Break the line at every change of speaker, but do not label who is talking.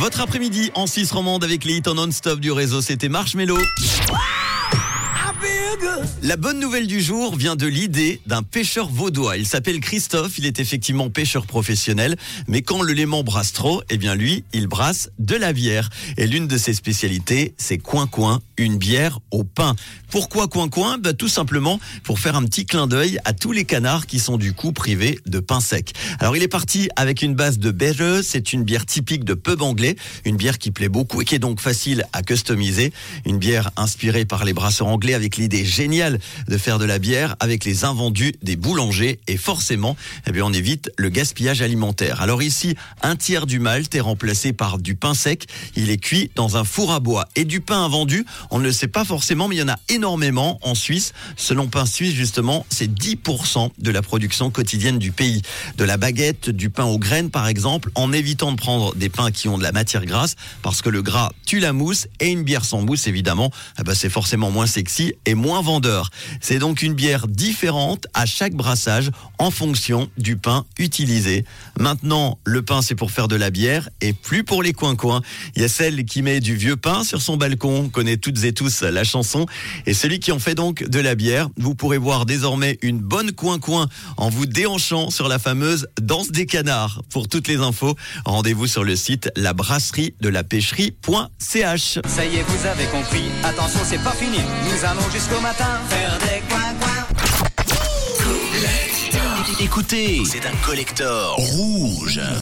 Votre après-midi en Suisse romande avec les hits en non-stop du réseau, c'était Marshmello. La bonne nouvelle du jour vient de l'idée d'un pêcheur vaudois. Il s'appelle Christophe, il est effectivement pêcheur professionnel, mais quand le léman brasse trop, eh bien lui, il brasse de la bière. Et l'une de ses spécialités, c'est Coin Coin, une bière au pain. Pourquoi Coin Coin? Bah, Tout simplement pour faire un petit clin d'œil à tous les canards qui sont du coup privés de pain sec. Alors il est parti avec une base de beige, c'est une bière typique de pub anglais, une bière qui plaît beaucoup et qui est donc facile à customiser. Une bière inspirée par les brasseurs anglais avec l'idée géniale de faire de la bière avec les invendus des boulangers et forcément, eh bien, on évite le gaspillage alimentaire. Alors ici, un tiers du malt est remplacé par du pain sec. Il est cuit dans un four à bois et du pain invendu. On ne le sait pas forcément, mais il y en a énormément en Suisse. Selon Pain Suisse, justement, c'est 10% de la production quotidienne du pays. De la baguette, du pain aux graines, par exemple, en évitant de prendre des pains qui ont de la matière grasse, parce que le gras tue la mousse et une bière sans mousse, évidemment, eh ben, c'est forcément moins sexy et moins vendeur. C'est donc une bière différente à chaque brassage en fonction du pain utilisé. Maintenant, le pain c'est pour faire de la bière et plus pour les coins-coins. Il y a celle qui met du vieux pain sur son balcon, on connaît toutes et tous la chanson, et celui qui en fait donc de la bière. Vous pourrez voir désormais une bonne coin-coin en vous déhanchant sur la fameuse danse des canards. Pour toutes les infos, rendez-vous sur le site labrasserie de la pêcherie.ch.
Ça y est, vous avez compris. Attention, c'est pas fini. Nous allons jusqu'au
Écoutez, c'est un collector rouge.